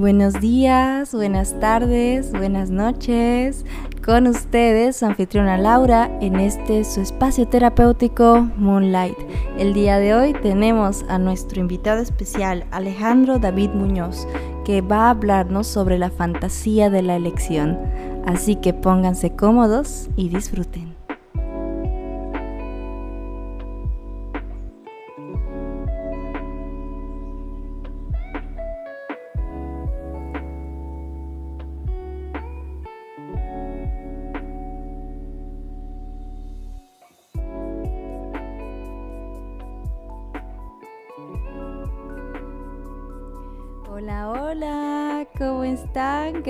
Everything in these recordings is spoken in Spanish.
Buenos días, buenas tardes, buenas noches. Con ustedes, anfitriona Laura, en este su espacio terapéutico Moonlight. El día de hoy tenemos a nuestro invitado especial, Alejandro David Muñoz, que va a hablarnos sobre la fantasía de la elección. Así que pónganse cómodos y disfruten.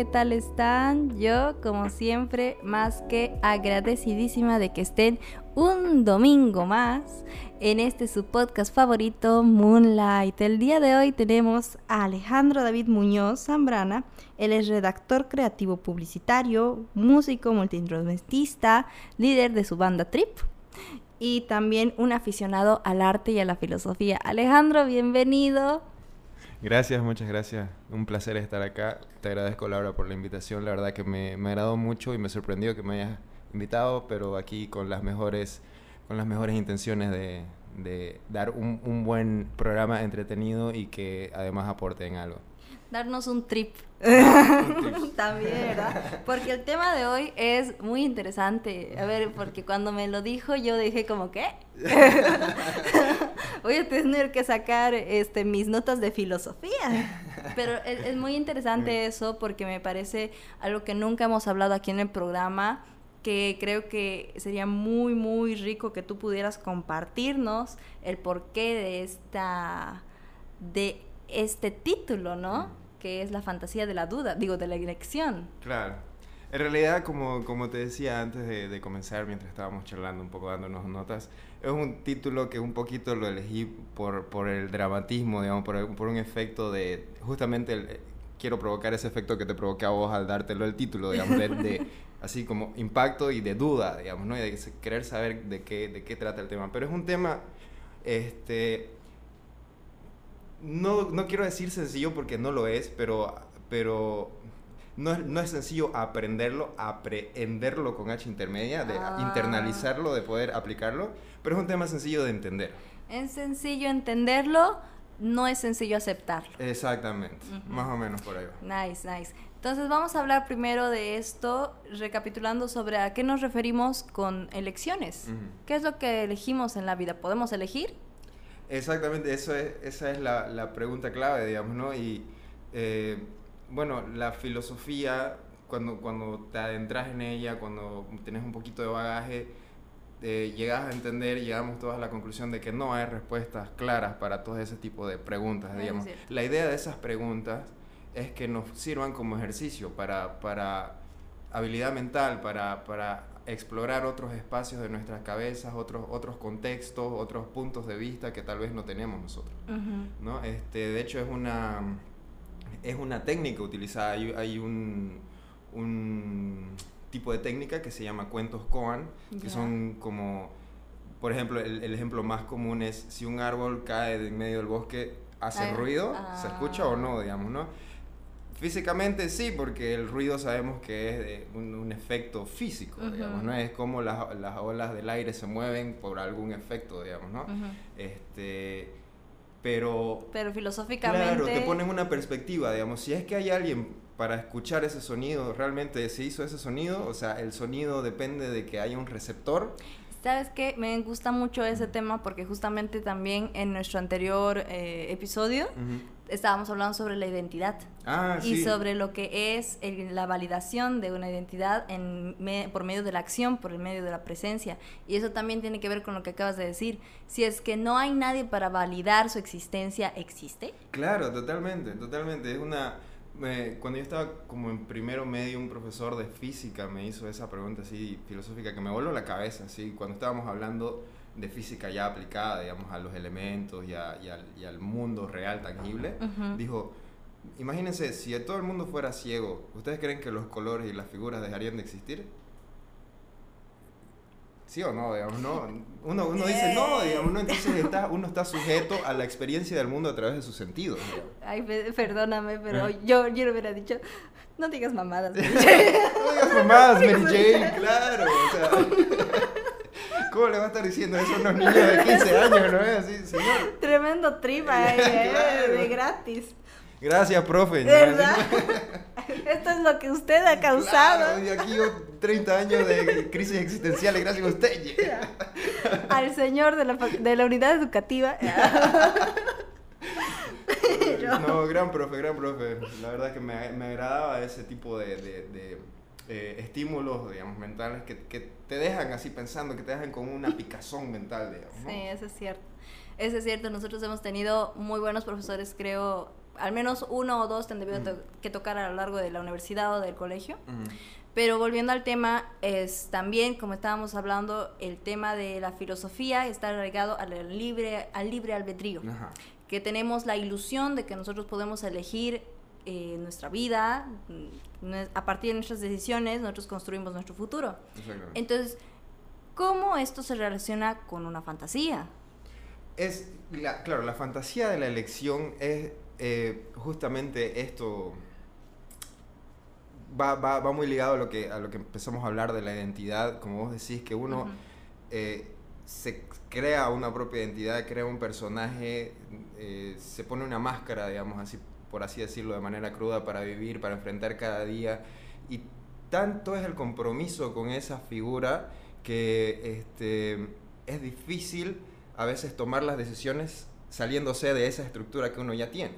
¿Qué tal están? Yo, como siempre, más que agradecidísima de que estén un domingo más en este su podcast favorito, Moonlight. El día de hoy tenemos a Alejandro David Muñoz Zambrana. Él es redactor creativo publicitario, músico, multiinstrumentista, líder de su banda Trip y también un aficionado al arte y a la filosofía. Alejandro, bienvenido. Gracias, muchas gracias. Un placer estar acá. Te agradezco, Laura, por la invitación. La verdad que me, me agradó mucho y me sorprendió que me hayas invitado, pero aquí con las mejores, con las mejores intenciones de, de dar un, un buen programa entretenido y que además aporte en algo darnos un trip. También, ¿verdad? Porque el tema de hoy es muy interesante. A ver, porque cuando me lo dijo yo dije como, ¿qué? Voy a tener que sacar este, mis notas de filosofía. Pero es, es muy interesante eso porque me parece algo que nunca hemos hablado aquí en el programa que creo que sería muy, muy rico que tú pudieras compartirnos el porqué de esta, de este título, ¿no? Que es la fantasía de la duda, digo, de la elección. Claro. En realidad, como, como te decía antes de, de, comenzar, mientras estábamos charlando un poco, dándonos notas, es un título que un poquito lo elegí por, por el dramatismo, digamos, por, por un efecto de, justamente, el, quiero provocar ese efecto que te provoqué a vos al dártelo el título, digamos, de, de así como impacto y de duda, digamos, ¿no? Y de querer saber de qué, de qué trata el tema. Pero es un tema, este no, no quiero decir sencillo porque no lo es, pero, pero no, es, no es sencillo aprenderlo, aprehenderlo con H intermedia, de Ah. internalizarlo, de poder aplicarlo, pero es un tema sencillo de entender. Es sencillo entenderlo, no es sencillo aceptarlo. Exactamente, Ujú. más o menos por ahí va. Nice, nice. Entonces vamos a hablar primero de esto, recapitulando sobre a qué nos referimos con elecciones. ¿Qué es lo que elegimos en la vida? ¿Podemos elegir? Exactamente, eso es, esa es la, la pregunta clave, digamos, ¿no? Y eh, bueno, la filosofía, cuando, cuando te adentras en ella, cuando tienes un poquito de bagaje, eh, llegas a entender, llegamos todos a la conclusión de que no hay respuestas claras para todo ese tipo de preguntas, Es digamos. La idea de esas preguntas es que nos sirvan como ejercicio para, para habilidad mental, para, para explorar otros espacios de nuestras cabezas, otros, otros contextos, otros puntos de vista que tal vez no tenemos nosotros. ¿no? Este, de hecho, es una, es una técnica utilizada. Hay, hay un, un tipo de técnica que se llama cuentos Koan, que son como, por ejemplo, el, el ejemplo más común es si un árbol cae en medio del bosque, ¿hace ruido? ¿Se ah. escucha o no, digamos, no? Físicamente sí, porque el ruido sabemos que es de un, un efecto físico, digamos, ¿no? Es como las, las olas del aire se mueven por algún efecto, digamos, ¿no? Este, pero Pero filosóficamente... Claro, te ponen una perspectiva, digamos, si es que hay alguien para escuchar ese sonido, realmente se hizo ese sonido, o sea, el sonido depende de que haya un receptor. ¿Sabes qué? Me gusta mucho ese tema porque justamente también en nuestro anterior eh, episodio estábamos hablando sobre la identidad. Ah, y sí. sobre lo que es el- la validación de una identidad en me- por medio de la acción, por el medio de la presencia. Y eso también tiene que ver con lo que acabas de decir. Si es que no hay nadie para validar su existencia, ¿existe? Claro, totalmente, totalmente. Es una... me- cuando yo estaba como en primero medio, un profesor de física me hizo esa pregunta así filosófica que me voló la cabeza, así, cuando estábamos hablando de física ya aplicada, digamos, a los elementos y, a- y al, y al mundo real, tangible. Ujú. Dijo, imagínense, si todo el mundo fuera ciego, ¿ustedes creen que los colores y las figuras dejarían de existir? ¿Sí o no? Digamos, ¿no? Uno, uno dice no, digamos, ¿no? Entonces está, uno está sujeto a la experiencia del mundo a través de sus sentidos. Ay, perdóname, pero yo, yo le hubiera dicho, no digas mamadas. no digas mamadas, Mary Jane, claro. O sea, ¿Cómo le va a estar diciendo eso a unos niños de 15 años, no es así, señor? Tremendo tripa, eh, de gratis. Gracias, profe. ¿Verdad? Esto es lo que usted ha causado. y aquí yo 30 años de crisis existenciales, gracias a usted. Al señor de la, de la unidad educativa. no, gran profe, gran profe. La verdad que me, me agradaba ese tipo de, de, eh, estímulos, digamos, mentales que, que, te dejan así pensando, que te dejan con una picazón mental, digamos. Sí, eso es cierto. Eso es cierto. Nosotros hemos tenido muy buenos profesores, creo, al menos uno o dos tendrían que tocar a lo largo de la universidad o del colegio. Pero volviendo al tema, es también, como estábamos hablando, el tema de la filosofía está arraigado al libre, al libre albedrío. Que tenemos la ilusión de que nosotros podemos elegir eh, nuestra vida, mm, a partir de nuestras decisiones, nosotros construimos nuestro futuro. Entonces, ¿cómo esto se relaciona con una fantasía? Es, claro, la fantasía de la elección es eh, justamente esto va, va, va, muy ligado a lo, que, a lo que empezamos a hablar de la identidad, como vos decís, que uno eh, se crea una propia identidad, crea un personaje, eh, se pone una máscara, digamos así, por así decirlo, de manera cruda para vivir, para enfrentar cada día. Y tanto es el compromiso con esa figura que este, es difícil a veces tomar las decisiones saliéndose de esa estructura que uno ya tiene,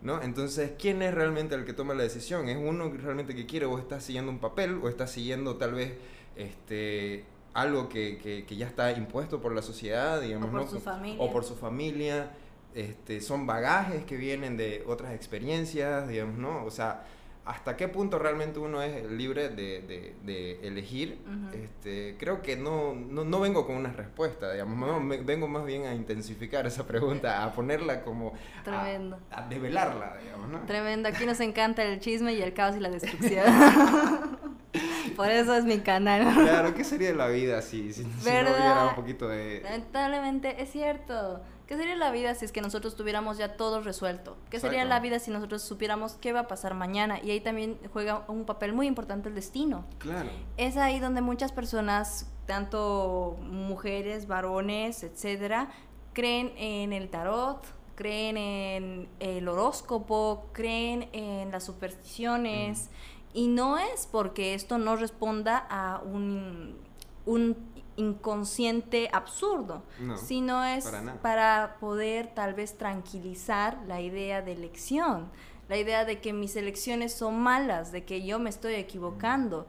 ¿no? Entonces, ¿quién es realmente el que toma la decisión? ¿Es uno realmente que quiere o está siguiendo un papel o está siguiendo tal vez este, algo que, que, ya está impuesto por la sociedad, digamos, o por su familia? O por su familia, este, son bagajes que vienen de otras experiencias, digamos, ¿no? O sea, hasta qué punto realmente uno es libre de, de, elegir, este, creo que no, no, no, vengo con una respuesta, digamos, vengo más bien a intensificar esa pregunta, a ponerla como... Tremendo. A, develarla, digamos, ¿no? Tremendo, aquí nos encanta el chisme y el caos y la destrucción. Por eso es mi canal. Claro, ¿qué sería la vida si, si, si no hubiera un poquito de... Lamentablemente, es cierto. ¿Qué sería la vida si es que nosotros tuviéramos ya todo resuelto? ¿Qué sería la vida si nosotros supiéramos qué va a pasar mañana? Y ahí también juega un papel muy importante el destino. Claro. Es ahí donde muchas personas, tanto mujeres, varones, etcétera, creen en el tarot, creen en el horóscopo, creen en las supersticiones. Y no es porque esto no responda a un, un inconsciente absurdo, sino es para, poder tal vez tranquilizar la idea de elección, la idea de que mis elecciones son malas, de que yo me estoy equivocando.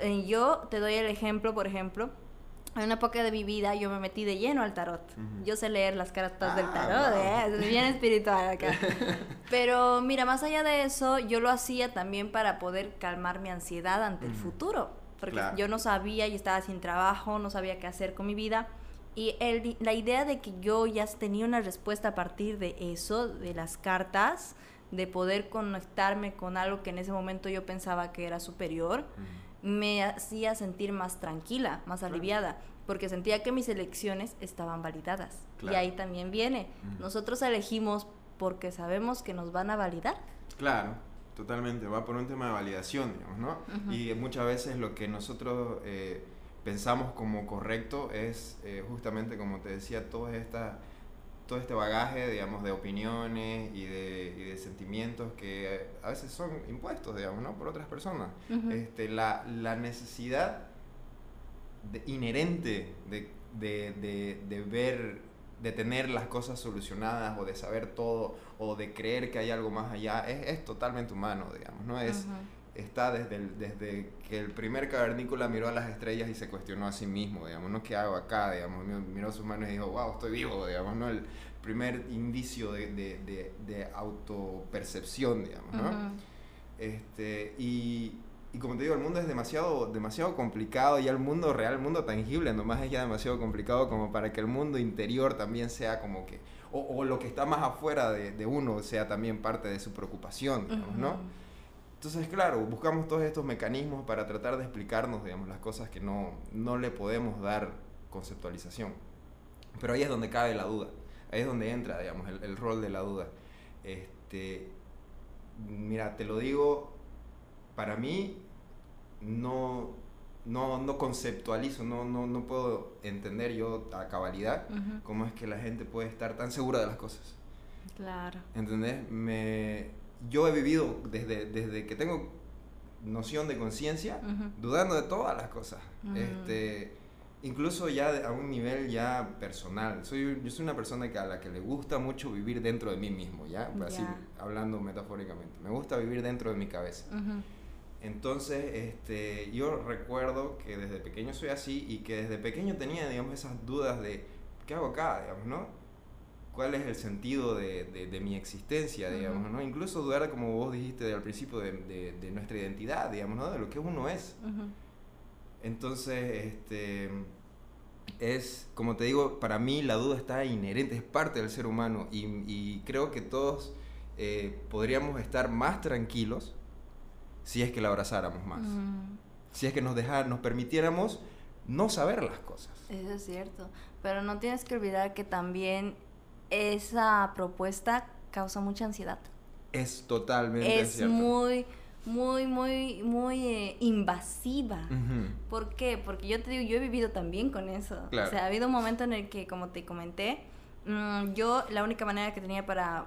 Eh, yo te doy el ejemplo, por ejemplo, en una época de mi vida yo me metí de lleno al tarot. Yo sé leer las cartas del ah, tarot, ¿eh? es bien espiritual acá. Pero mira, más allá de eso, yo lo hacía también para poder calmar mi ansiedad ante el futuro porque yo no sabía y estaba sin trabajo, no sabía qué hacer con mi vida. Y el, la idea de que yo ya tenía una respuesta a partir de eso, de las cartas, de poder conectarme con algo que en ese momento yo pensaba que era superior, me hacía sentir más tranquila, más aliviada, porque sentía que mis elecciones estaban validadas. Y ahí también viene, nosotros elegimos porque sabemos que nos van a validar. Claro. Totalmente, va por un tema de validación, digamos, ¿no? Y muchas veces lo que nosotros eh, pensamos como correcto es eh, justamente, como te decía, todo, esta, todo este bagaje, digamos, de opiniones y de, y de sentimientos que a veces son impuestos, digamos, ¿no? Por otras personas. este, la, la necesidad inherente de, de, de ver de tener las cosas solucionadas o de saber todo o de creer que hay algo más allá es, es totalmente humano, digamos, ¿no? Es, Está desde, desde que el primer cavernícola miró a las estrellas y se cuestionó a sí mismo, digamos, ¿no? ¿Qué hago acá? Digamos, miró sus manos y dijo, wow, estoy vivo, digamos, ¿no? El primer indicio de, de, de, de autopercepción, digamos, ¿no? este, y, y como te digo, el mundo es demasiado, demasiado complicado y el mundo real, el mundo tangible, nomás es ya demasiado complicado como para que el mundo interior también sea como que, o, o lo que está más afuera de, de, uno sea también parte de su preocupación, digamos, ¿no? Entonces, claro, buscamos todos estos mecanismos para tratar de explicarnos, digamos, las cosas que no, no le podemos dar conceptualización. Pero ahí es donde cabe la duda, ahí es donde entra, digamos, el, el rol de la duda. Este, mira, te lo digo, para mí no, no, no conceptualizo, no, no, no puedo entender yo a cabalidad Ujú. cómo es que la gente puede estar tan segura de las cosas. Claro. ¿Entendés? Me, yo he vivido desde, desde que tengo noción de conciencia, Ujú. dudando de todas las cosas. Mm. Este, incluso ya a un nivel ya personal. Soy, yo soy una persona que a la que le gusta mucho vivir dentro de mí mismo, ¿ya? Así, Ya. hablando metafóricamente. Me gusta vivir dentro de mi cabeza. Ujú. Entonces, este, yo recuerdo que desde pequeño soy así y que desde pequeño tenía, digamos, esas dudas de, ¿qué hago acá, digamos, no? ¿Cuál es el sentido de, de- de mi existencia, digamos, no? Incluso dudar, como vos dijiste al principio, de, de- nuestra identidad, digamos, ¿no? De lo que uno es. Entonces, este, es, como te digo, para mí la duda está inherente, es parte del ser humano y, y creo que todos eh, podríamos estar más tranquilos si es que la abrazáramos más Mm, si es que nos dejar, nos permitiéramos no saber las cosas. Eso es cierto. Pero no tienes que olvidar que también esa propuesta causa mucha ansiedad. Es totalmente es cierto. muy, muy, muy, muy eh, invasiva. ¿Por qué? Porque yo te digo, yo he vivido también con eso. Claro. O sea, ha habido un momento en el que, como te comenté, mm, yo la única manera que tenía para,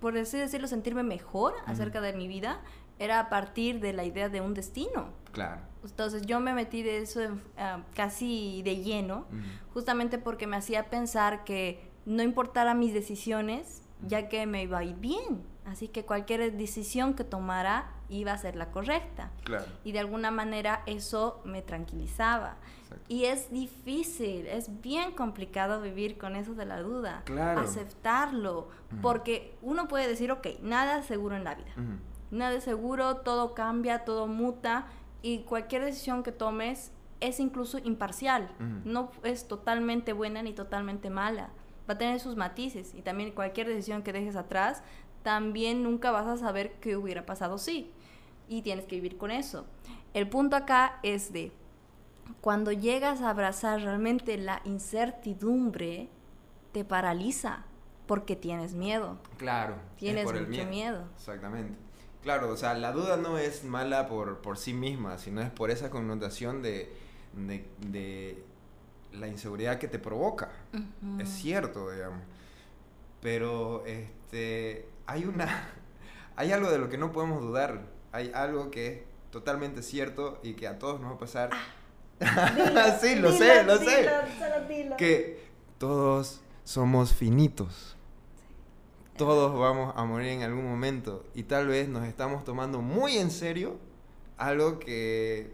por así decirlo, sentirme mejor acerca de mi vida era a partir de la idea de un destino. Claro. Entonces yo me metí de eso en- ah, casi de lleno, justamente porque me hacía pensar que no importara mis decisiones, ya que me iba a ir bien. Así que cualquier decisión que tomara iba a ser la correcta. Claro. Y de alguna manera eso me tranquilizaba. Exacto. Y es difícil, es bien complicado vivir con eso de la duda. Claro. Aceptarlo. Porque uno puede decir, ok, nada seguro en la vida. Nada es seguro, todo cambia, todo muta. Y cualquier decisión que tomes es incluso imparcial. No es totalmente buena ni totalmente mala. Va a tener sus matices. Y también cualquier decisión que dejes atrás, también nunca vas a saber qué hubiera pasado sí. Y tienes que vivir con eso. El punto acá es de cuando llegas a abrazar realmente la incertidumbre, te paraliza porque tienes miedo. Claro. es Tienes mucho miedo. Exactamente. Claro, o sea, la duda no es mala por, por sí misma, sino es por esa connotación de, de, de la inseguridad que te provoca. Es cierto, digamos. Pero este hay una hay algo de lo que no podemos dudar. Hay algo que es totalmente cierto y que a todos nos va a pasar. sí, lo sé, lo sé. Que todos somos finitos. Todos vamos a morir en algún momento y tal vez nos estamos tomando muy en serio algo que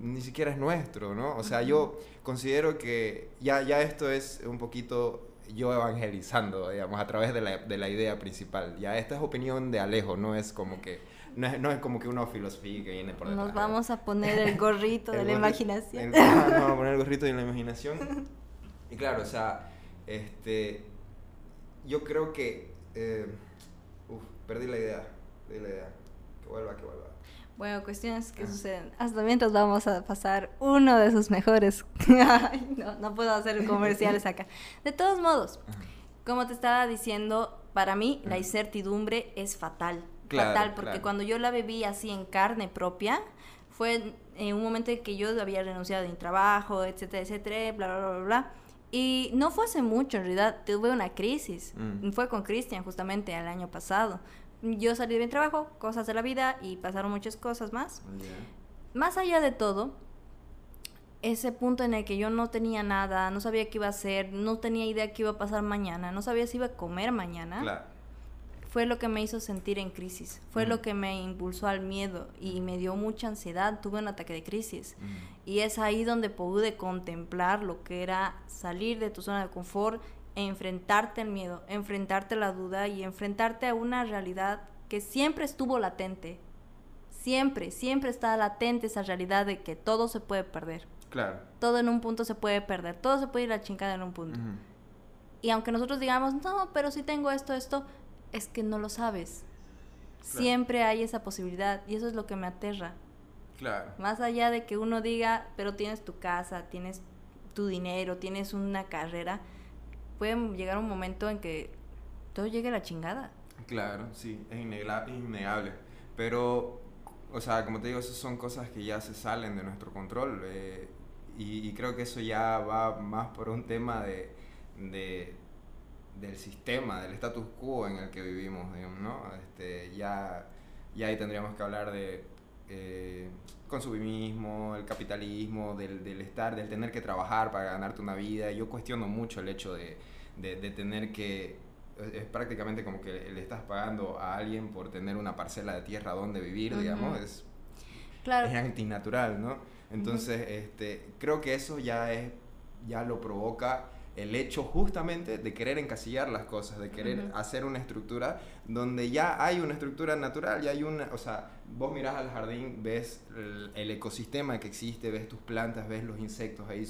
ni siquiera es nuestro, ¿no? O sea, yo considero que ya, ya esto es un poquito yo evangelizando, digamos, a través de la, de la idea principal. Ya esta es opinión de Alejo, no es como que no es, no es como que una filosofía que viene por detrás. Nos ¿no? vamos a poner el gorrito de El la gorri- imaginación. el- ah, vamos a poner el gorrito de la imaginación. Y claro, o sea, este, yo creo que, eh, uf, perdí la idea, perdí la idea. Que vuelva, que vuelva. Bueno, cuestiones que Ah. suceden. Hasta mientras vamos a pasar uno de sus mejores. Ay, no, no puedo hacer comerciales acá. De todos modos, Ajá. como te estaba diciendo, para mí la incertidumbre es fatal. Claro, fatal, porque claro. cuando yo la viví así en carne propia, fue en un momento en que yo había renunciado de mi trabajo, etcétera, etcétera, bla, bla, bla, bla. Y no fue hace mucho, en realidad, tuve una crisis. Mm. Fue con Cristian justamente el año pasado. Yo salí de mi trabajo, cosas de la vida y pasaron muchas cosas más. Más allá de todo, ese punto en el que yo no tenía nada, no sabía qué iba a hacer, no tenía idea qué iba a pasar mañana, no sabía si iba a comer mañana, Claro. Fue lo que me hizo sentir en crisis, fue lo que me impulsó al miedo y me dio mucha ansiedad, tuve un ataque de crisis. Mm. Y es ahí donde pude contemplar lo que era salir de tu zona de confort e enfrentarte al miedo, enfrentarte a la duda y enfrentarte a una realidad que siempre estuvo latente. Siempre, siempre está latente esa realidad de que todo se puede perder. Claro. Todo en un punto se puede perder. Todo se puede ir a la chingada en un punto. Y aunque nosotros digamos, no, pero si tengo esto, esto, es que no lo sabes. Siempre hay esa posibilidad y eso es lo que me aterra. Claro. Más allá de que uno diga, pero tienes tu casa, tienes tu dinero, tienes una carrera, puede llegar un momento en que todo llegue a la chingada. Claro, sí, es innegable. Pero, o sea, como te digo, esas son cosas que ya se salen de nuestro control. Eh, y, creo que eso ya va más por un tema de, de del sistema, del status quo en el que vivimos, digamos, ¿no? Este, ya, ya ahí tendríamos que hablar de eh, consumismo, el capitalismo, del, del, estar, del tener que trabajar para ganarte una vida. Yo cuestiono mucho el hecho de, de, de tener que es prácticamente como que le estás pagando a alguien por tener una parcela de tierra donde vivir, digamos, es, claro. es antinatural, ¿no? Entonces, este, creo que eso ya es, ya lo provoca el hecho justamente de querer encasillar las cosas, de querer hacer una estructura donde ya hay una estructura natural, ya hay una, o sea, vos mirás al jardín, ves el, el ecosistema que existe, ves tus plantas, ves los insectos ahí,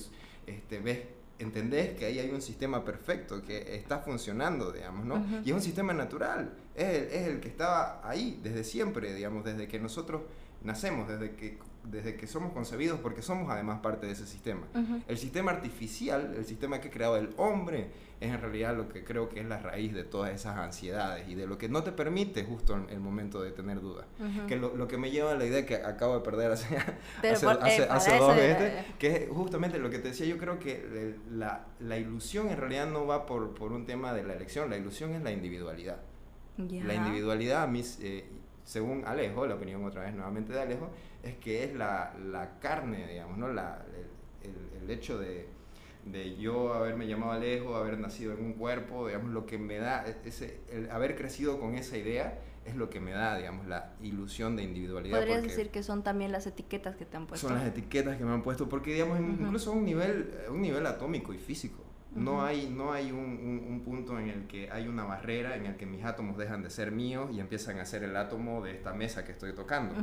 este, ves entendés que ahí hay un sistema perfecto que está funcionando, digamos, ¿no? Y es un sistema natural, es el, es el, que estaba ahí desde siempre, digamos, desde que nosotros nacemos, desde que, desde que somos concebidos, porque somos además parte de ese sistema. El sistema artificial, el sistema que ha creado el hombre, es en realidad lo que creo que es la raíz de todas esas ansiedades y de lo que no te permite justo en el momento de tener dudas. Que lo, lo, que me lleva a la idea que acabo de perder hace, hace, hace, dos veces, que es justamente lo que te decía, yo creo que la, la ilusión en realidad no va por, por, un tema de la elección, la ilusión es la individualidad. La individualidad, mis, eh, según Alejo, la opinión otra vez nuevamente de Alejo, es que es la, la carne, digamos, ¿no? La, el, el hecho de de yo haberme llamado Alejo, haber nacido en un cuerpo, digamos, lo que me da, ese, el haber crecido con esa idea es lo que me da, digamos, la ilusión de individualidad. Podrías decir que son también las etiquetas que te han puesto. Son las etiquetas que me han puesto, porque, digamos, incluso a un nivel, un nivel atómico y físico. No hay, no hay un, un, punto en el que hay una barrera en el que mis átomos dejan de ser míos y empiezan a ser el átomo de esta mesa que estoy tocando.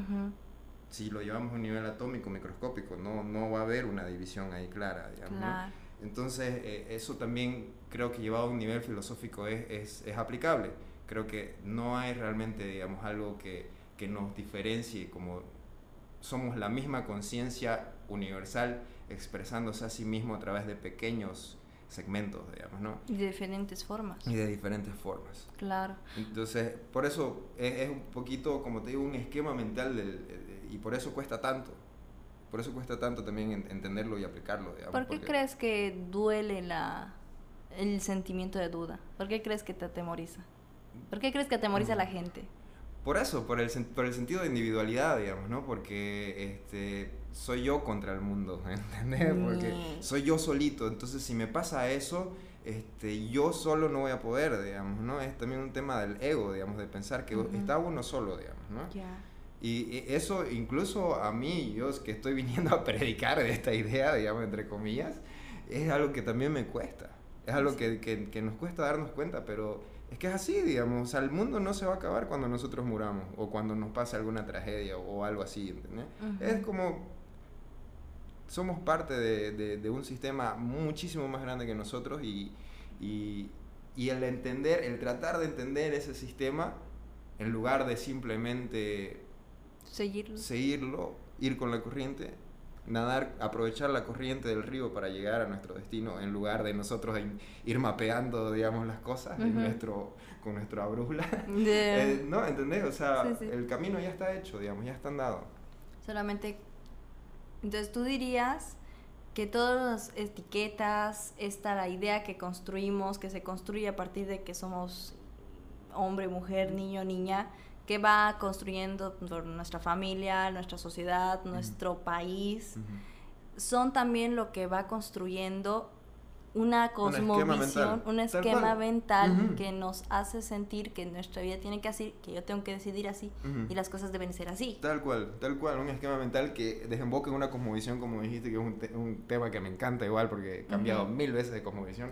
Si lo llevamos a un nivel atómico, microscópico, no, no va a haber una división ahí clara, digamos. Entonces, eh, eso también creo que llevado a un nivel filosófico es, es, es, aplicable. Creo que no hay realmente, digamos, algo que, que nos diferencie como somos la misma conciencia universal expresándose a sí mismo a través de pequeños segmentos, digamos, ¿no? Y de diferentes formas. Y de diferentes formas. Claro. Entonces, por eso es, es un poquito, como te digo, un esquema mental del, y por eso cuesta tanto por eso cuesta tanto también entenderlo y aplicarlo. ¿Por qué crees que duele la, el sentimiento de duda? ¿Por qué crees que te atemoriza? ¿Por qué crees que atemoriza a la gente? Por eso, por el, por el sentido de individualidad, digamos, ¿no? Porque este, soy yo contra el mundo, ¿entendés? Porque soy yo solito, entonces si me pasa eso, este, yo solo no voy a poder, digamos, ¿no? Es también un tema del ego, digamos, de pensar que está uno solo, digamos, ¿no? Y eso incluso a mí, yo que estoy viniendo a predicar de esta idea, digamos, entre comillas, es algo que también me cuesta. Es algo que, que, nos cuesta darnos cuenta, pero es que es así, digamos. O sea, el mundo no se va a acabar cuando nosotros muramos o cuando nos pase alguna tragedia o, algo así, ¿entendés? Es como somos parte de, de, un sistema muchísimo más grande que nosotros y, y, y, el entender, el tratar de entender ese sistema en lugar de simplemente Seguirlo. Seguirlo, ir con la corriente, nadar, aprovechar la corriente del río para llegar a nuestro destino en lugar de nosotros ir mapeando, digamos, las cosas nuestro, con nuestra brújula. Eh, ¿No? ¿Entendés? O sea, el camino ya está hecho, digamos, ya está andado. Solamente, entonces tú dirías que todas las etiquetas, esta la idea que construimos, que se construye a partir de que somos hombre, mujer, niño, niña, que va construyendo nuestra familia, nuestra sociedad, nuestro país, son también lo que va construyendo una cosmovisión, un esquema mental, que nos hace sentir que nuestra vida tiene que así, que yo tengo que decidir así y las cosas deben ser así. Tal cual, tal cual, un esquema mental que desemboca en una cosmovisión, como dijiste, que es un, un tema que me encanta igual porque he cambiado mil veces de cosmovisión,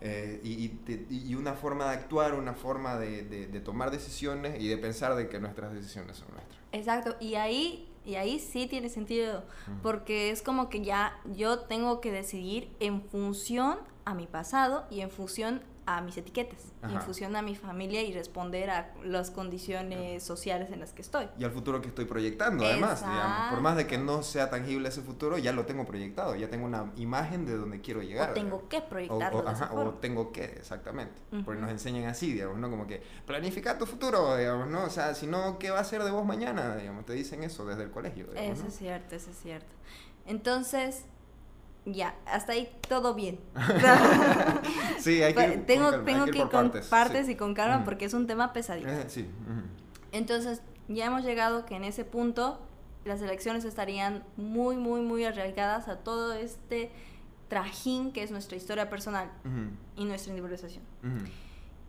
eh, y, y, una forma de actuar, una forma de, de, de tomar decisiones y de pensar de que nuestras decisiones son nuestras. Exacto, y ahí y ahí sí tiene sentido, porque es como que ya yo tengo que decidir en función a mi pasado y en función a mis etiquetas, Ajá. en función a mi familia y responder a las condiciones sociales en las que estoy. Y al futuro que estoy proyectando, además, digamos. Por más de que no sea tangible ese futuro, ya lo tengo proyectado, ya tengo una imagen de donde quiero llegar. O tengo que proyectarlo o, ajá, o tengo que, exactamente. Porque Ujú. nos enseñan así, digamos, ¿no? Como que planifica tu futuro, digamos, ¿no? O sea, si no, ¿qué va a ser de vos mañana? Digamos, te dicen eso desde el colegio. digamos, Eso ¿no? es cierto, eso es cierto. Entonces, ya, hasta ahí todo bien. Sí, hay que ir con tengo hay tengo ir que por ir con partes, partes, sí. y con calma porque es un tema pesadito. Eh, sí. Entonces, ya hemos llegado que en ese punto las elecciones estarían muy, muy, muy arraigadas a todo este trajín que es nuestra historia personal y nuestra individualización.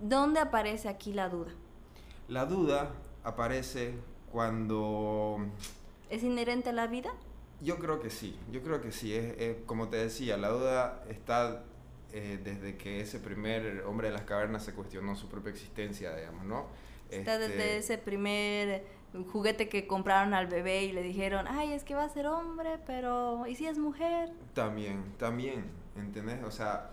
¿Dónde aparece aquí la duda? La duda aparece cuando ¿Es inherente a la vida? Yo creo que sí, yo creo que sí. Es, es- como te decía, la duda está eh, desde que ese primer hombre de las cavernas se cuestionó su propia existencia, digamos, ¿no? Está Este, desde ese primer juguete que compraron al bebé y le dijeron, ay, es que va a ser hombre, pero ¿y si es mujer? También, también, ¿entendés? O sea,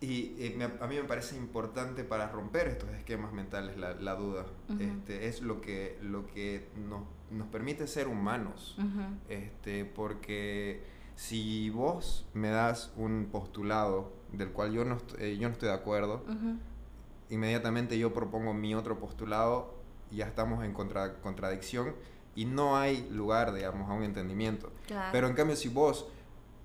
y, eh, me- a mí me parece importante para romper estos esquemas mentales la, la duda. Ujú. este, es lo que, lo que nos, nos permite ser humanos. Ujú. Este, porque si vos me das un postulado del cual yo no, eh, yo no estoy de acuerdo, Ujú. inmediatamente yo propongo mi otro postulado ya estamos en contra- contradicción y no hay lugar, digamos, a un entendimiento. Claro. Pero en cambio, si vos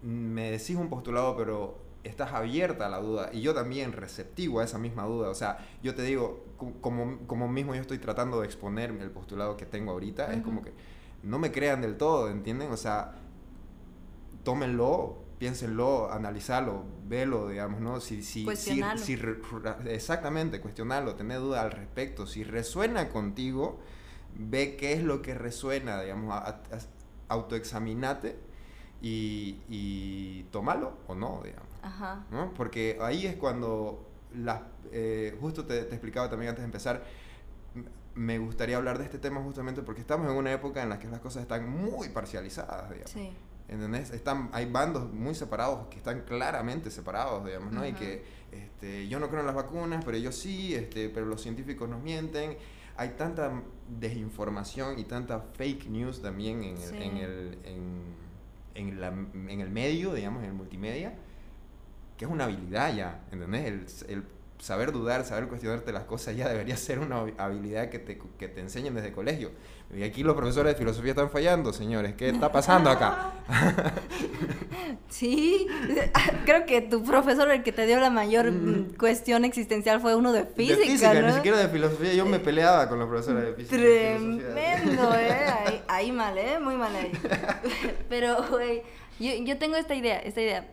me decís un postulado, pero estás abierta a la duda y yo también receptivo a esa misma duda, o sea, yo te digo, como, como mismo yo estoy tratando de exponer el postulado que tengo ahorita, es Ujú. como que no me crean del todo, ¿entienden? O sea, tómenlo, piénsenlo, analizarlo, velo, digamos, ¿no? Si, si, si, Cuestionalo. si exactamente, cuestionarlo, tener duda al respecto. Si resuena contigo, ve qué es lo que resuena, digamos, autoexaminate y, y tómalo o no, digamos. Ajá. ¿no? Porque ahí es cuando las, eh, justo te, te explicaba también antes de empezar, me gustaría hablar de este tema justamente porque estamos en una época en la que las cosas están muy parcializadas, digamos. Sí. ¿Entendés? Están, hay bandos muy separados que están claramente separados, digamos, ¿no? Y que este, yo no creo en las vacunas, pero ellos sí, este, pero los científicos nos mienten. Hay tanta desinformación y tanta fake news también en el, Sí. en el, en, en la- en el medio, digamos, en el multimedia, que es una habilidad ya, ¿entendés? El, el saber dudar, saber cuestionarte las cosas ya debería ser una habilidad que te, que te enseñen desde colegio. Y aquí los profesores de filosofía están fallando, señores. ¿Qué está pasando acá? Sí, creo que tu profesor, el que te dio la mayor mm, cuestión existencial, fue uno de De física, ¿no? ni siquiera de filosofía. Yo me peleaba con los profesores de física. Tremendo, ¿eh? Ahí, ahí mal, ¿eh? Muy mal ahí. Pero, güey, yo, yo tengo esta idea, esta idea.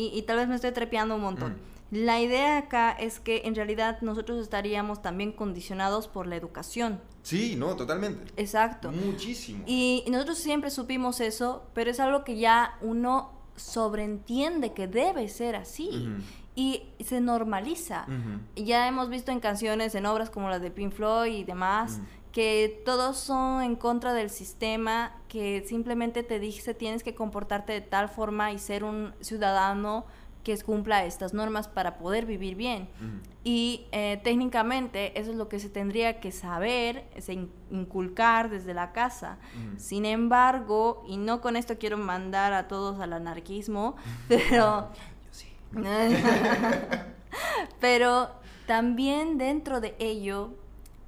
Y, y tal vez me estoy trepeando un montón. Mm. La idea acá es que en realidad nosotros estaríamos también condicionados por la educación. Sí, no, totalmente. Exacto. Muchísimo. Y nosotros siempre supimos eso, pero es algo que ya uno sobreentiende que debe ser así. Y se normaliza. Ya hemos visto en canciones, en obras como las de Pink Floyd y demás. Que todos son en contra del sistema, que simplemente te dice tienes que comportarte de tal forma y ser un ciudadano que cumpla estas normas para poder vivir bien. Y eh, técnicamente eso es lo que se tendría que saber, se in- inculcar desde la casa. Sin embargo, y no con esto quiero mandar a todos al anarquismo, pero... Yo sí. Pero también dentro de ello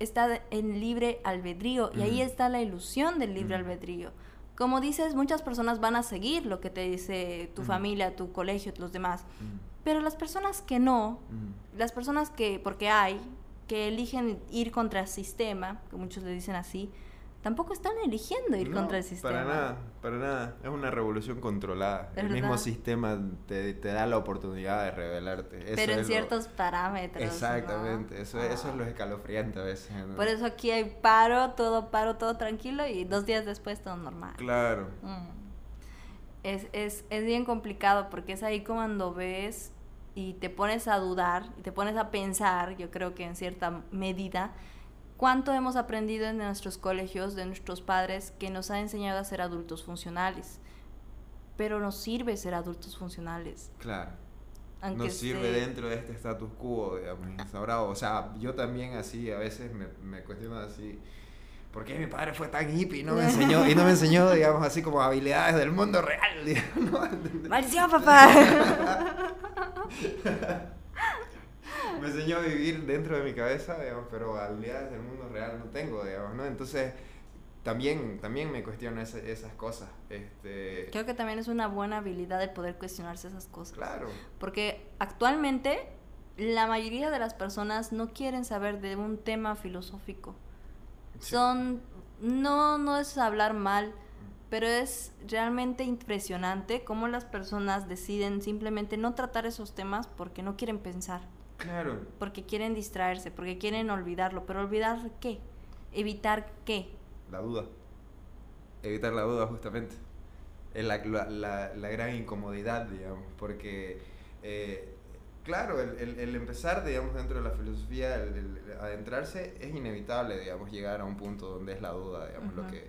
está el libre albedrío y ahí está la ilusión del libre albedrío. Como dices, muchas personas van a seguir lo que te dice tu familia, tu colegio, los demás. Pero las personas que no, las personas que, porque hay, que eligen ir contra el sistema, que muchos le dicen así, tampoco están eligiendo ir No, contra el sistema. Para nada, para nada. Es una revolución controlada. El mismo sistema te, te da la oportunidad de rebelarte. Eso Pero en lo- ciertos parámetros. ¿no? Exactamente, eso, eso es lo Ah. escalofriante a veces. ¿no? Por eso aquí hay paro, todo paro, todo tranquilo y dos días después todo normal. Claro. Mm. Es, es, es bien complicado porque es ahí cuando ves y te pones a dudar y te pones a pensar, yo creo que en cierta medida, cuánto hemos aprendido en nuestros colegios, de nuestros padres, que nos ha enseñado a ser adultos funcionales. Pero nos sirve ser adultos funcionales. Claro. Aunque nos sirve dentro de este status quo, digamos, instaurado. O sea, yo también así a veces me, me cuestiono así, ¿por qué mi padre fue tan hippie y no me enseñó, y no me enseñó, digamos, así como habilidades del mundo real? Digamos, ¡Maldición, papá! me enseñó a vivir dentro de mi cabeza, digamos, pero habilidades del mundo real no tengo, digamos, ¿no? Entonces, también, también me cuestiono esas cosas. Este... Creo que también es una buena habilidad el poder cuestionarse esas cosas. Claro. Porque actualmente la mayoría de las personas no quieren saber de un tema filosófico. Son, no, no es hablar mal, pero es realmente impresionante cómo las personas deciden simplemente no tratar esos temas porque no quieren pensar. Claro. Porque quieren distraerse, porque quieren olvidarlo. Pero olvidar qué? Evitar qué? La duda. Evitar la duda, justamente. Es la, la, la, gran incomodidad, digamos. Porque, eh, claro, el, el, empezar, digamos, dentro de la filosofía, el, adentrarse, es inevitable, digamos, llegar a un punto donde es la duda, digamos, lo, que,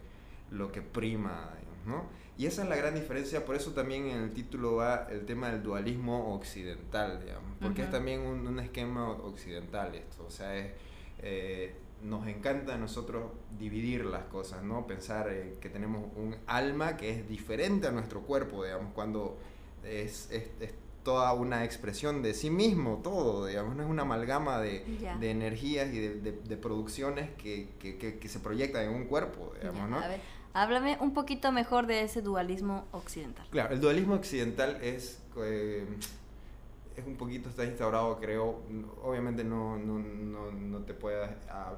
lo que prima, ¿no? Y esa es la gran diferencia, por eso también en el título va el tema del dualismo occidental, digamos, porque es también un, un, esquema occidental esto, o sea, es, eh, nos encanta a nosotros dividir las cosas, ¿no? Pensar eh, que tenemos un alma que es diferente a nuestro cuerpo, digamos, cuando es, es, toda una expresión de sí mismo, todo, digamos, no es una amalgama de, de energías y de, de, producciones que, que, que, se proyectan en un cuerpo, digamos, ¿no? Háblame un poquito mejor de ese dualismo occidental. Claro, el dualismo occidental es, eh, es un poquito, está instaurado, creo, obviamente no, no, no, no te puedes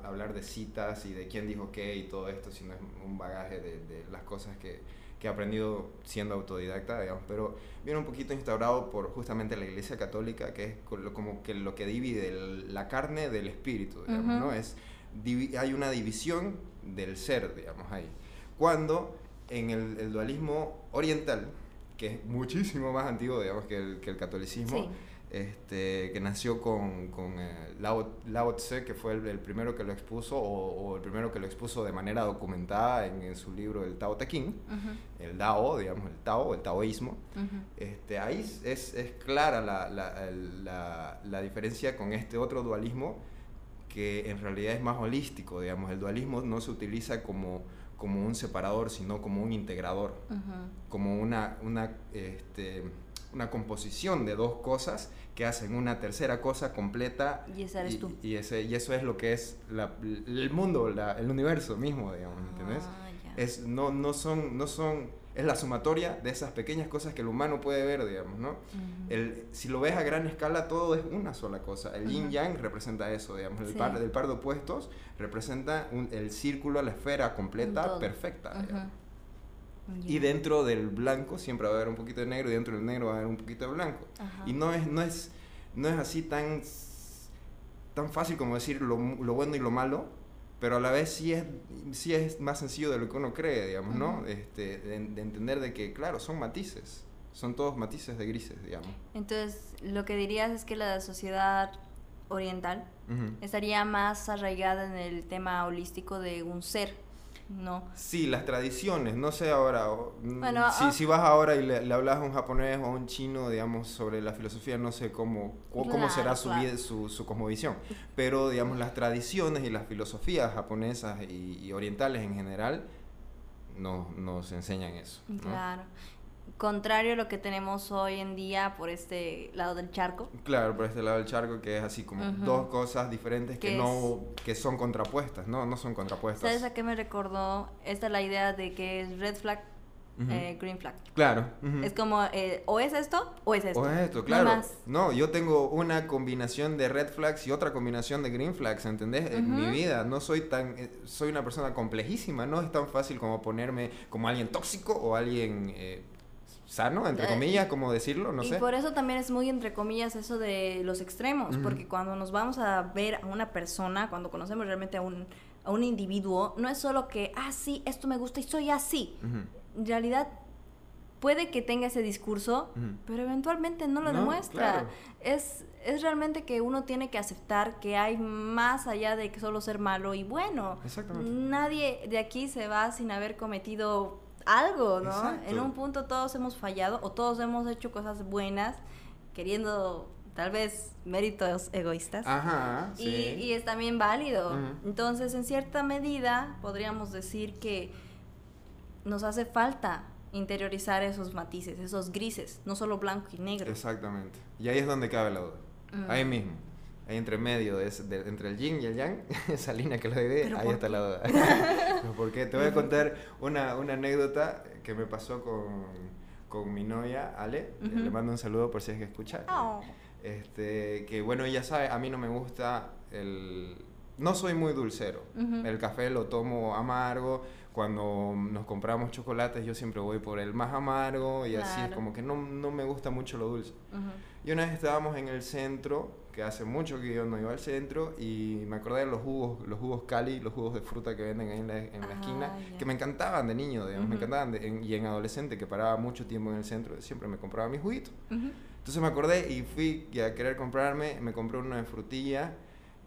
hablar de citas y de quién dijo qué y todo esto, sino es un bagaje de, de las cosas que, que, he aprendido siendo autodidacta, digamos, pero viene un poquito instaurado por justamente la Iglesia Católica, que es como que lo que divide la carne del espíritu, digamos, ¿no? Es, hay una división del ser, digamos, ahí. Cuando en el, dualismo oriental, que es muchísimo más antiguo, digamos, que el, que el catolicismo, este, que nació con, con eh, Lao, Lao, Tse, que fue el, primero que lo expuso, o, el primero que lo expuso de manera documentada en, su libro El Tao Te Ching, el Dao, digamos, el Tao, el taoísmo. este, ahí es, es clara la, la, la, la diferencia con este otro dualismo que en realidad es más holístico, digamos, el dualismo no se utiliza como como un separador, sino como un integrador, como una, una, este, una composición de dos cosas que hacen una tercera cosa completa. Y esa eres tú. Y, ese, y eso es lo que es el mundo, el universo mismo, digamos, ¿entendés? Ah, es, no, no son... No son es la sumatoria de esas pequeñas cosas que el humano puede ver, digamos, ¿no? el, si lo ves a gran escala, todo es una sola cosa. El yin yang representa eso, digamos. El, par, del par de opuestos representa el círculo, la esfera completa, perfecta. Y dentro del blanco siempre va a haber un poquito de negro y dentro del negro va a haber un poquito de blanco. Y no es, no es, no es así tan, tan fácil como decir lo, lo bueno y lo malo, pero a la vez sí es, sí es más sencillo de lo que uno cree, digamos, ¿no? Este, de, entender de que, claro, son matices, son todos matices de grises, digamos. Entonces, lo que dirías es que la sociedad oriental estaría más arraigada en el tema holístico de un ser, no. Sí, las tradiciones, no sé ahora, mm, si, ah. si, vas ahora y le, hablas a un japonés o a un chino, digamos, sobre la filosofía, no sé cómo, cómo será su, su, su cosmovisión, pero, digamos, las tradiciones y las filosofías japonesas y, orientales en general no, nos enseñan eso. Claro contrario a lo que tenemos hoy en día por este lado del charco. Claro, por este lado del charco que es así como dos cosas diferentes que no que son contrapuestas, no, no son contrapuestas. ¿Sabes a qué me recordó? Esta es la idea de que es red flag eh, green flag. Claro. Es como, eh, o es esto o es esto. O es esto, claro. No, yo tengo una combinación de red flags y otra combinación de green flags, ¿entendés? En mi vida no soy tan, eh, soy una persona complejísima, no es tan fácil como ponerme como alguien tóxico o alguien sano, entre eh, comillas, como decirlo, no sé. Y por eso también es muy entre comillas eso de los extremos, porque cuando nos vamos a ver a una persona, cuando conocemos realmente a un, a un individuo, no es solo que, ah, sí, esto me gusta y soy así. En realidad puede que tenga ese discurso, pero eventualmente no lo demuestra. Es, es realmente que uno tiene que aceptar que hay más allá de que solo ser malo y bueno. Exactamente. Nadie de aquí se va sin haber cometido algo, ¿no? En un punto todos hemos fallado o todos hemos hecho cosas buenas queriendo tal vez méritos egoístas. Ajá, y, sí. y es también válido. Entonces, en cierta medida, podríamos decir que nos hace falta interiorizar esos matices, esos grises, no solo blanco y negro. Exactamente. Y ahí es donde cabe la duda. Ahí mismo. Ahí entre medio, de de- entre el yin y el yang, esa línea que lo divide, ¿Pero ahí está la duda. Porque te voy a contar una, una anécdota que me pasó con, con mi novia, Ale. Ujú. Le mando un saludo por si es que escucha. Oh. Este, que bueno, ella sabe, a mí no me gusta el... No soy muy dulcero. Ujú. El café lo tomo amargo. Cuando nos compramos chocolates yo siempre voy por el más amargo y así Claro. como que no, no me gusta mucho lo dulce. Ujú. Y una vez estábamos en el centro, que hace mucho que yo no iba al centro, y me acordé de los jugos, los jugos Cali, los jugos de fruta que venden ahí en la, en la Ah, esquina, ya. que me encantaban de niño, digamos, me Ujú. encantaban, de- en- y en adolescente, que paraba mucho tiempo en el centro, siempre me compraba mis juguitos. Ujú. Entonces me acordé y fui a querer comprarme, me compré uno de frutilla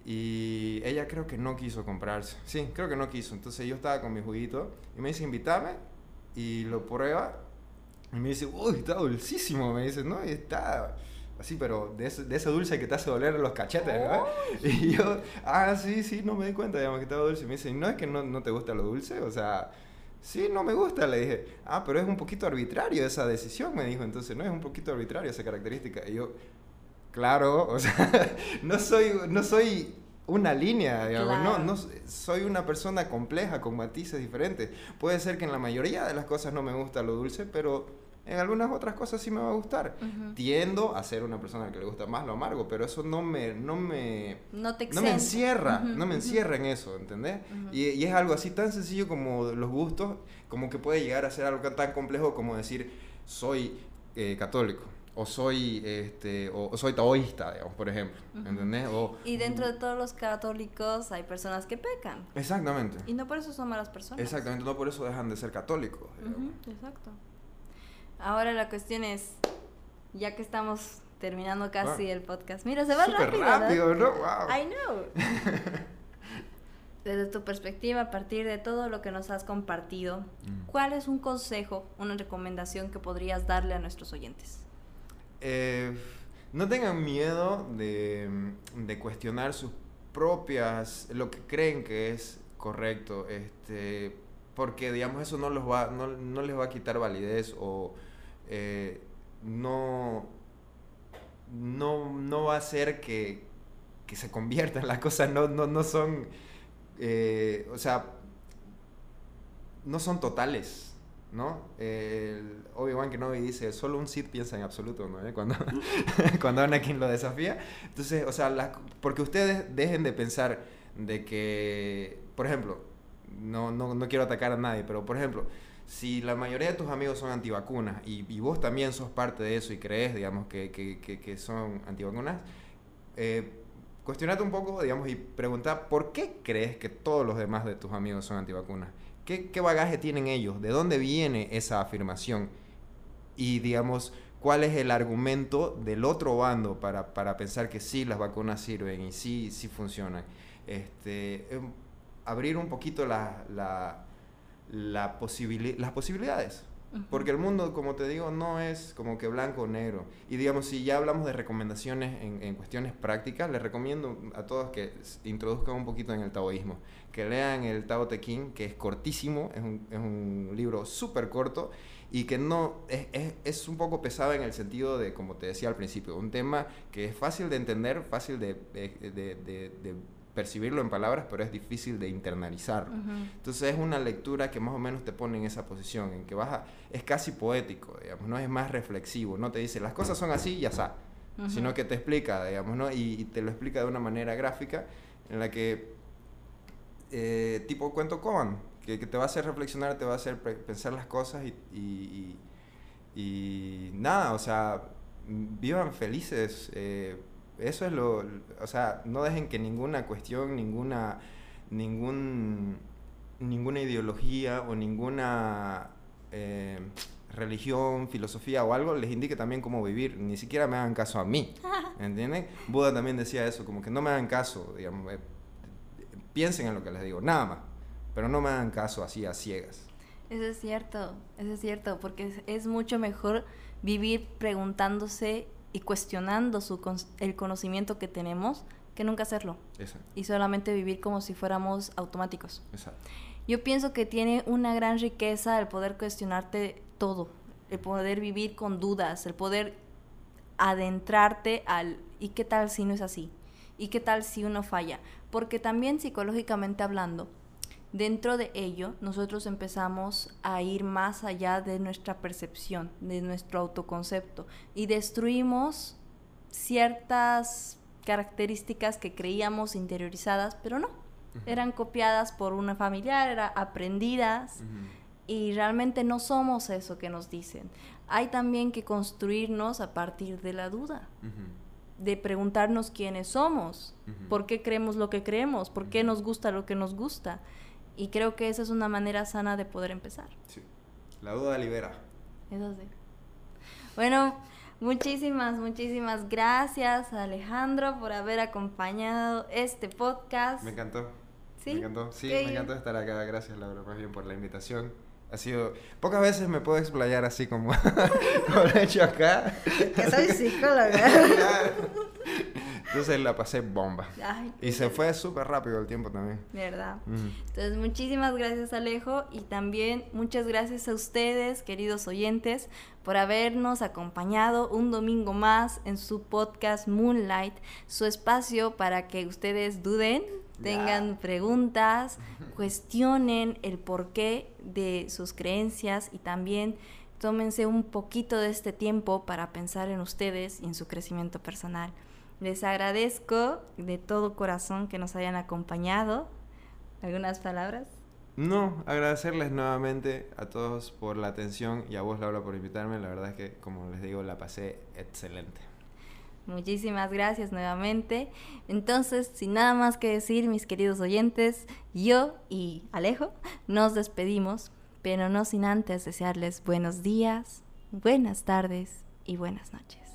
y ella creo que no quiso comprarse. Sí, creo que no quiso. Entonces yo estaba con mi juguito y me dice, invítame y lo prueba y me dice, uy, está dulcísimo. Me dice, no, y está así, pero de ese, de ese dulce que te hace doler los cachetes, ¿no? Y yo, ah, sí, sí, no me di cuenta, digamos, que estaba dulce. Y me dice, no es que no, no te gusta lo dulce, o sea... Sí, no me gusta, le dije. Ah, pero es un poquito arbitrario esa decisión, me dijo. Entonces, no es un poquito arbitrario esa característica. Y yo, claro, o sea, no soy, no soy una línea, digamos, Claro. no, no soy una persona compleja con matices diferentes. Puede ser que en la mayoría de las cosas no me gusta lo dulce, pero en algunas otras cosas sí me va a gustar. Tiendo a ser una persona que le gusta más lo amargo, pero eso no me, no me, No te no me encierra, no me encierra en eso, ¿entendés? Y, y es algo así tan sencillo como los gustos, como que puede llegar a ser algo tan complejo como decir, soy eh, católico, o soy, este, o, o soy taoísta, digamos, por ejemplo. ¿entendés? O, Y dentro de todos los católicos hay personas que pecan. Exactamente, Y no por eso son malas personas. exactamente, no por eso dejan de ser católicos. exacto. Ahora la cuestión es, ya que estamos terminando casi el podcast. Mira, se va Súper rápido. rápido, ¿no? Wow. I know. Desde tu perspectiva, a partir de todo lo que nos has compartido, Mm. ¿cuál es un consejo, una recomendación que podrías darle a nuestros oyentes? Eh, no tengan miedo de, de cuestionar sus propias, lo que creen que es correcto, este, porque digamos eso no, los va, no, no les va a quitar validez o eh, no, no, no va a hacer que, que se conviertan las cosas, no, no, no son, eh, o sea, no son totales, ¿no? El Obi-Wan Kenobi dice, solo un Sith piensa en absoluto. ¿Eh? Cuando, cuando Anakin lo desafía. Entonces, o sea, porque ustedes dejen de pensar de que, por ejemplo, no, no, no quiero atacar a nadie, pero por ejemplo, si la mayoría de tus amigos son antivacunas y, y vos también sos parte de eso y crees, digamos, que, que, que, que son antivacunas, eh, cuestionate un poco, digamos, y pregunta por qué crees que todos los demás de tus amigos son antivacunas. ¿Qué, qué bagaje tienen ellos? ¿De dónde viene esa afirmación? Y, digamos, ¿cuál es el argumento del otro bando para, para pensar que sí las vacunas sirven y sí, sí funcionan? Este, em, abrir un poquito la, la, la posibili- las posibilidades. Porque el mundo, como te digo, no es como que blanco o negro. Y digamos, si ya hablamos de recomendaciones en, en cuestiones prácticas, les recomiendo a todos que introduzcan un poquito en el taoísmo. Que lean el Tao Te Ching, que es cortísimo, es un, es un libro súper corto y que no es, es, es un poco pesado en el sentido de, como te decía al principio, un tema que es fácil de entender, fácil de, de, de- de- de percibirlo en palabras, pero es difícil de internalizarlo. Ujú. Entonces es una lectura que más o menos te pone en esa posición, en que vas a- es casi poético, digamos, no es más reflexivo, no te dice las cosas son así y ya está, sino que te explica, digamos, ¿no? Y, y te lo explica de una manera gráfica en la que, eh, tipo cuento con, que, que te va a hacer reflexionar, te va a hacer pe- pensar las cosas y, y- y- nada, o sea, vivan felices. eh, eso es lo, o sea, no dejen que ninguna cuestión, ninguna, ningún, ninguna ideología o ninguna eh, religión, filosofía o algo les indique también cómo vivir. Ni siquiera me hagan caso a mí, ¿entienden? Buda también decía eso, como que no me hagan caso, digamos, eh, piensen en lo que les digo, nada más, pero no me hagan caso así a ciegas. Eso es cierto, eso es cierto, porque es, es mucho mejor vivir preguntándose y cuestionando su el conocimiento que tenemos que nunca hacerlo. Y solamente vivir como si fuéramos automáticos. Yo pienso que tiene una gran riqueza el poder cuestionarte todo, el poder vivir con dudas, el poder adentrarte al ¿y qué tal si no es así? ¿Y qué tal si uno falla? Porque también psicológicamente hablando, dentro de ello nosotros empezamos a ir más allá de nuestra percepción, de nuestro autoconcepto y destruimos ciertas características que creíamos interiorizadas, pero no, eran copiadas por una familiar, eran aprendidas y realmente no somos eso que nos dicen. Hay también que construirnos a partir de la duda de preguntarnos quiénes somos, por qué creemos lo que creemos, por qué nos gusta lo que nos gusta. Y creo que esa es una manera sana de poder empezar. Sí. La duda libera. Eso sí. Bueno, muchísimas, muchísimas gracias Alejandro por haber acompañado este podcast. Me encantó. ¿Sí? Me encantó. Sí, me encantó estar acá. Gracias Laura, más bien por la invitación. Ha sido... Pocas veces me puedo explayar así como, como lo he hecho acá. Que soy psicóloga. Entonces la pasé bomba. y se fue súper rápido el tiempo también. ¿Verdad? Entonces muchísimas gracias Alejo y también muchas gracias a ustedes, queridos oyentes, por habernos acompañado un domingo más en su podcast Moonlight, su espacio para que ustedes duden, tengan preguntas, cuestionen el porqué de sus creencias y también tómense un poquito de este tiempo para pensar en ustedes y en su crecimiento personal. Les agradezco de todo corazón que nos hayan acompañado. ¿Algunas palabras? No, agradecerles nuevamente a todos por la atención y a vos, Laura, por invitarme. La verdad es que, como les digo, la pasé excelente. Muchísimas gracias nuevamente. Entonces, sin nada más que decir, mis queridos oyentes, yo y Alejo nos despedimos, pero no sin antes desearles buenos días, buenas tardes y buenas noches.